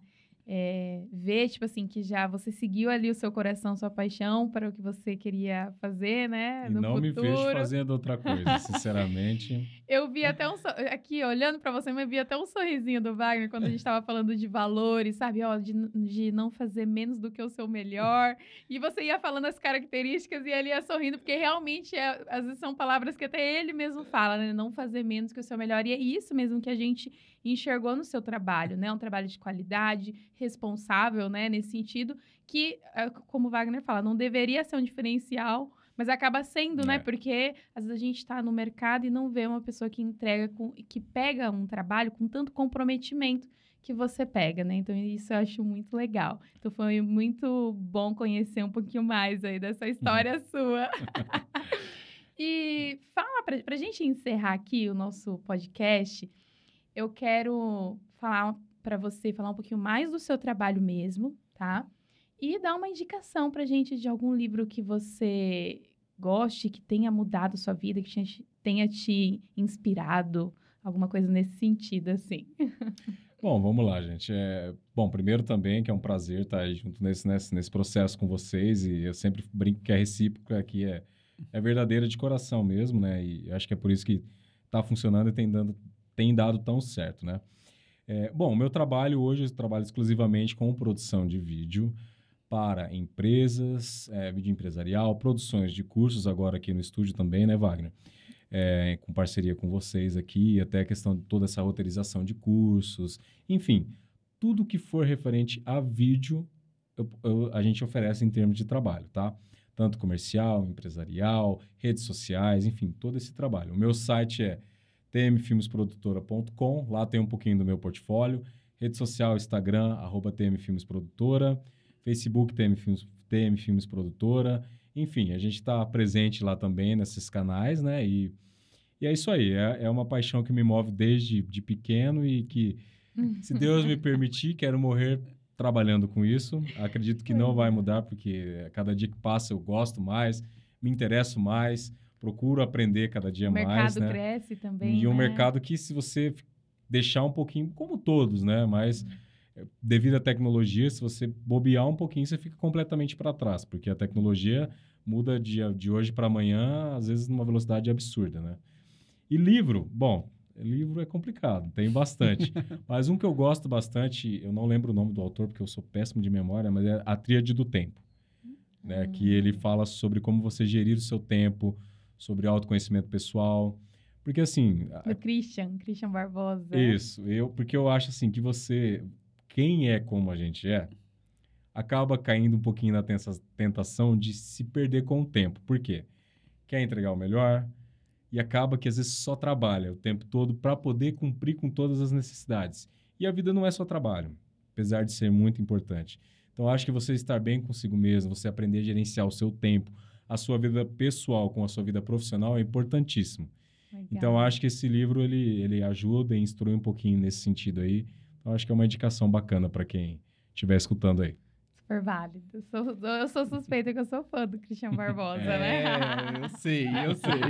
Speaker 2: é, ver, tipo assim, que já você seguiu ali o seu coração, sua paixão para o que você queria fazer, né?
Speaker 1: E não
Speaker 2: futuro.
Speaker 1: me vejo fazendo outra coisa, sinceramente.
Speaker 2: eu vi até um. Aqui, olhando para você, eu vi até um sorrisinho do Wagner quando a gente estava falando de valores, sabe? Ó, de, de não fazer menos do que o seu melhor. E você ia falando as características e ele ia sorrindo, porque realmente é, às vezes são palavras que até ele mesmo fala, né? Não fazer menos que o seu melhor. E é isso mesmo que a gente enxergou no seu trabalho, né? Um trabalho de qualidade, responsável, né? Nesse sentido, que, eh, como o Wagner fala, não deveria ser um diferencial, mas acaba sendo, né? é. né? Porque às vezes a gente está no mercado e não vê uma pessoa que entrega, com, que pega um trabalho com tanto comprometimento que você pega, né? Então isso eu acho muito legal. Então foi muito bom conhecer um pouquinho mais aí dessa história sua. e fala para a gente encerrar aqui o nosso podcast eu quero falar para você, falar um pouquinho mais do seu trabalho mesmo, tá? E dar uma indicação pra gente de algum livro que você goste, que tenha mudado sua vida, que tenha te inspirado, alguma coisa nesse sentido, assim.
Speaker 1: Bom, vamos lá, gente. É, bom, primeiro também que é um prazer estar junto nesse, nesse, nesse processo com vocês e eu sempre brinco que a recíproca aqui é, é verdadeira de coração mesmo, né? E acho que é por isso que está funcionando e tem dando, tem dado tão certo, né? É, bom, meu trabalho hoje, eu trabalho exclusivamente com produção de vídeo para empresas, é, vídeo empresarial, produções de cursos agora aqui no estúdio também, né, Wagner? É, com parceria com vocês aqui, até a questão de toda essa roteirização de cursos, enfim, tudo que for referente a vídeo, eu, eu, a gente oferece em termos de trabalho, tá? Tanto comercial, empresarial, redes sociais, enfim, todo esse trabalho. O meu site é tmfilmesprodutora.com. Lá tem um pouquinho do meu portfólio. Rede social, Instagram, arroba tmfilmesprodutora. Facebook, tmfilmesprodutora. Enfim, a gente está presente lá também nesses canais, né? E, e é isso aí. É, é uma paixão que me move desde de pequeno e que, se Deus me permitir, quero morrer trabalhando com isso. Acredito que não vai mudar, porque cada dia que passa eu gosto mais, me interesso mais procuro aprender cada dia mais. O mercado
Speaker 2: né? cresce também.
Speaker 1: E
Speaker 2: né?
Speaker 1: um mercado que, se você deixar um pouquinho, como todos, né? Mas uhum. devido à tecnologia, se você bobear um pouquinho, você fica completamente para trás, porque a tecnologia muda de, de hoje para amanhã, às vezes numa velocidade absurda, né? E livro, bom, livro é complicado, tem bastante. mas um que eu gosto bastante, eu não lembro o nome do autor porque eu sou péssimo de memória, mas é A Tríade do Tempo. Né, que ele hum. fala sobre como você gerir o seu tempo, sobre autoconhecimento pessoal. Porque assim.
Speaker 2: Do Christian, Christian Barbosa.
Speaker 1: Isso, eu, porque eu acho assim que você, quem é como a gente é, acaba caindo um pouquinho na tentação de se perder com o tempo. Por quê? Quer entregar o melhor e acaba que às vezes só trabalha o tempo todo para poder cumprir com todas as necessidades. E a vida não é só trabalho, apesar de ser muito importante. Então, acho que você estar bem consigo mesmo, você aprender a gerenciar o seu tempo, a sua vida pessoal com a sua vida profissional é importantíssimo. Legal. Então, acho que esse livro ele, ele ajuda e instrui um pouquinho nesse sentido aí. Então, acho que é uma indicação bacana para quem estiver escutando aí.
Speaker 2: Super válido. Eu sou, eu sou suspeita que eu sou fã do Cristian Barbosa,
Speaker 3: é,
Speaker 2: né?
Speaker 3: eu sei, eu sei.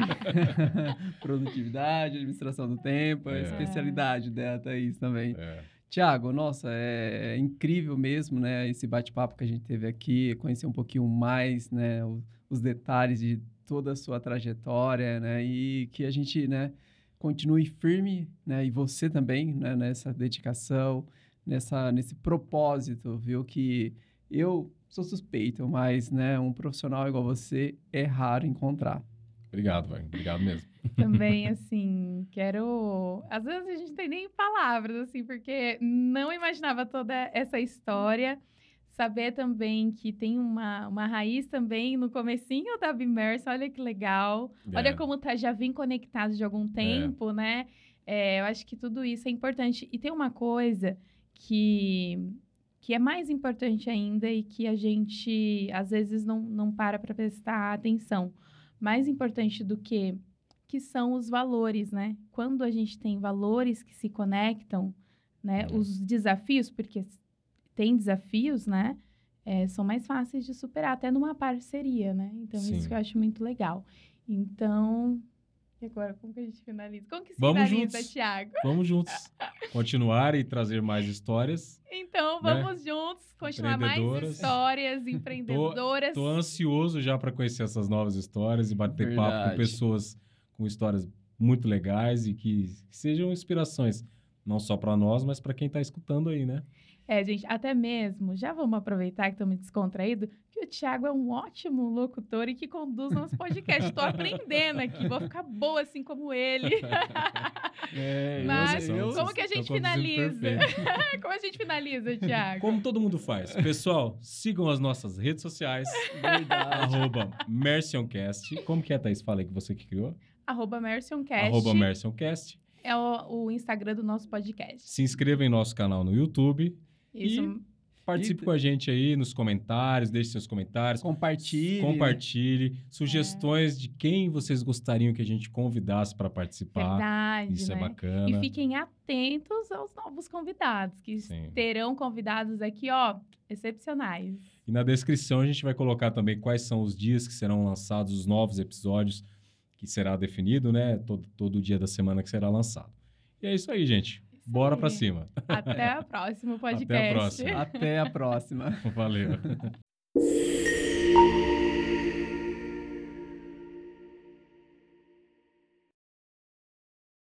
Speaker 3: Produtividade, administração do tempo, é. a especialidade dela, Thaís, também. É. Tiago, nossa, é, é, incrível mesmo, né? Esse bate-papo que a gente teve aqui, conhecer um pouquinho mais, né? O, os detalhes de toda a sua trajetória, né? E que a gente, né, continue firme, né? E você também, né, nessa dedicação, nessa nesse propósito, viu que eu sou suspeito, mas, né, um profissional igual você é raro encontrar.
Speaker 1: Obrigado, vai. Obrigado mesmo.
Speaker 2: Também, assim, quero. Às vezes a gente tem nem palavras, assim, porque não imaginava toda essa história. Saber também que tem uma, uma raiz também no comecinho da Bimerse, olha que legal. Olha
Speaker 1: É.
Speaker 2: como tá, já vem conectado de algum tempo, né? É, eu acho que tudo isso é importante. E tem uma coisa que, que é mais importante ainda e que a gente, às vezes, não, não para para prestar atenção. Mais importante do que que são os valores, né? Quando a gente tem valores que se conectam, né?
Speaker 1: Uhum.
Speaker 2: Os desafios, porque tem desafios, né? é, são mais fáceis de superar, até numa parceria, né? Então,
Speaker 1: Sim.
Speaker 2: isso que eu acho muito legal. Então, e agora, como que a gente finaliza? Como que se
Speaker 1: Vamos
Speaker 2: finaliza,
Speaker 1: juntos.
Speaker 2: Tiago?
Speaker 1: Vamos juntos continuar e trazer mais histórias.
Speaker 2: Então,
Speaker 1: Né?
Speaker 2: vamos juntos continuar mais histórias empreendedoras.
Speaker 1: Tô ansioso já para conhecer essas novas histórias e bater papo com
Speaker 3: Verdade.
Speaker 1: pessoas com histórias muito legais e que, que sejam inspirações, não só para nós, mas para quem está escutando aí, né?
Speaker 2: É, gente, até mesmo, já vamos aproveitar que estamos descontraídos, que o Thiago é um ótimo locutor e que conduz nosso podcast. Estou aprendendo aqui, vou ficar boa assim como ele.
Speaker 3: É,
Speaker 2: Mas
Speaker 3: eu,
Speaker 2: como que a gente finaliza? como a gente finaliza, Thiago?
Speaker 1: Como todo mundo faz. Pessoal, sigam as nossas redes sociais, arroba Mercioncast. Como que é, Thaís? Fala aí que você que criou.
Speaker 2: Arroba Mercioncast
Speaker 1: Arroba Mercioncast.
Speaker 2: é o, o Instagram do nosso podcast.
Speaker 1: Se inscreva em nosso canal no YouTube.
Speaker 2: Isso.
Speaker 1: Participe
Speaker 3: E-
Speaker 1: com a gente aí nos comentários, deixe seus comentários.
Speaker 3: Compartilhe.
Speaker 1: Compartilhe
Speaker 2: É.
Speaker 1: sugestões de quem vocês gostariam que a gente convidasse para participar.
Speaker 2: Verdade,
Speaker 1: Isso
Speaker 2: né?
Speaker 1: é bacana.
Speaker 2: E fiquem atentos aos novos convidados, que
Speaker 1: Sim.
Speaker 2: terão convidados aqui, ó, excepcionais.
Speaker 1: E na descrição a gente vai colocar também quais são os dias que serão lançados os novos episódios, que será definido, né? Todo, todo dia da semana que será lançado. E é isso aí, gente.
Speaker 2: Isso
Speaker 1: Bora pra cima.
Speaker 2: Até o próximo podcast.
Speaker 1: Até a próxima.
Speaker 3: Até a próxima.
Speaker 1: Valeu.